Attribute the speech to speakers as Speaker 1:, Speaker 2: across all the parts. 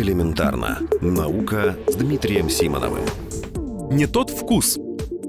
Speaker 1: Элементарно. Наука с Дмитрием Симоновым.
Speaker 2: Не тот вкус.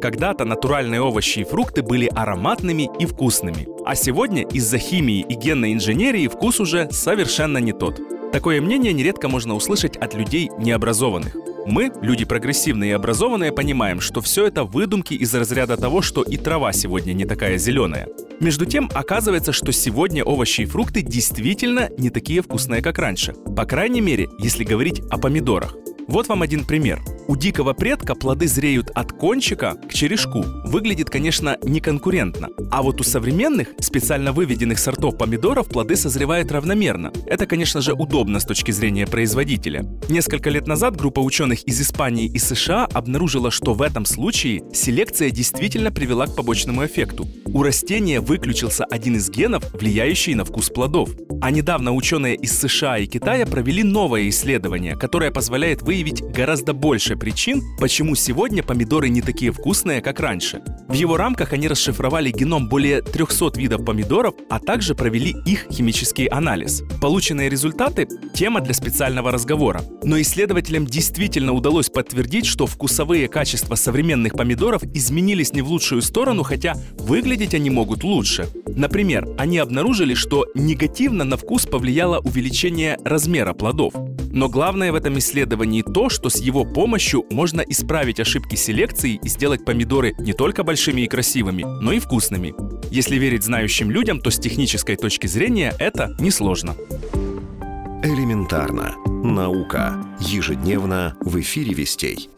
Speaker 2: Когда-то натуральные овощи и фрукты были ароматными и вкусными. А сегодня из-за химии и генной инженерии вкус уже совершенно не тот. Такое мнение нередко можно услышать от людей необразованных. Мы, люди прогрессивные и образованные, понимаем, что все это выдумки из разряда того, что и трава сегодня не такая зеленая. Между тем, оказывается, что сегодня овощи и фрукты действительно не такие вкусные, как раньше. По крайней мере, если говорить о помидорах. Вот вам один пример. У дикого предка плоды зреют от кончика к черешку. Выглядит, конечно, неконкурентно. А вот у современных, специально выведенных сортов помидоров плоды созревают равномерно. Это, конечно же, удобно с точки зрения производителя. Несколько лет назад группа ученых из Испании и США обнаружила, что в этом случае селекция действительно привела к побочному эффекту. У растения выключился один из генов, влияющий на вкус плодов. А недавно ученые из США и Китая провели новое исследование, которое позволяет выявить гораздо больше причин, почему сегодня помидоры не такие вкусные, как раньше. В его рамках они расшифровали геном более 300 видов помидоров, а также провели их химический анализ. Полученные результаты – тема для специального разговора. Но исследователям действительно удалось подтвердить, что вкусовые качества современных помидоров изменились не в лучшую сторону, хотя выглядеть они могут лучше. Например, они обнаружили, что негативно на вкус повлияло увеличение размера плодов. Но главное в этом исследовании то, что с его помощью можно исправить ошибки селекции и сделать помидоры не только большими и красивыми, но и вкусными. Если верить знающим людям, то с технической точки зрения это несложно.
Speaker 1: Элементарно. Наука. Ежедневно в эфире Вестей.